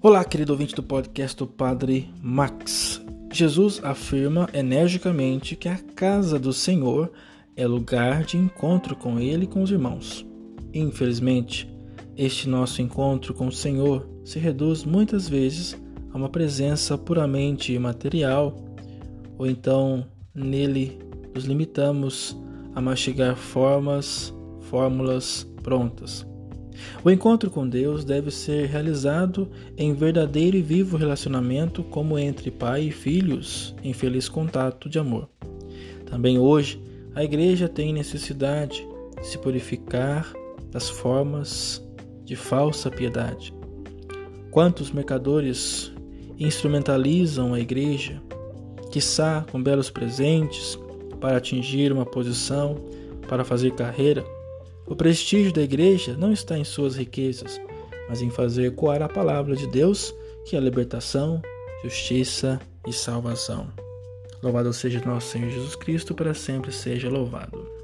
Olá, querido ouvinte do podcast do Padre Max. Jesus afirma energicamente que a casa do Senhor é lugar de encontro com Ele e com os irmãos. Infelizmente, este nosso encontro com o Senhor se reduz muitas vezes a uma presença puramente material, ou então nele nos limitamos a mastigar formas, fórmulas prontas. O encontro com Deus deve ser realizado em verdadeiro e vivo relacionamento, como entre pai e filhos, em feliz contato de amor. Também hoje, a igreja tem necessidade de se purificar das formas de falsa piedade. Quantos mercadores instrumentalizam a igreja, quiçá com belos presentes, para atingir uma posição, para fazer carreira? O prestígio da igreja não está em suas riquezas, mas em fazer ecoar a palavra de Deus, que é libertação, justiça e salvação. Louvado seja nosso Senhor Jesus Cristo, para sempre seja louvado.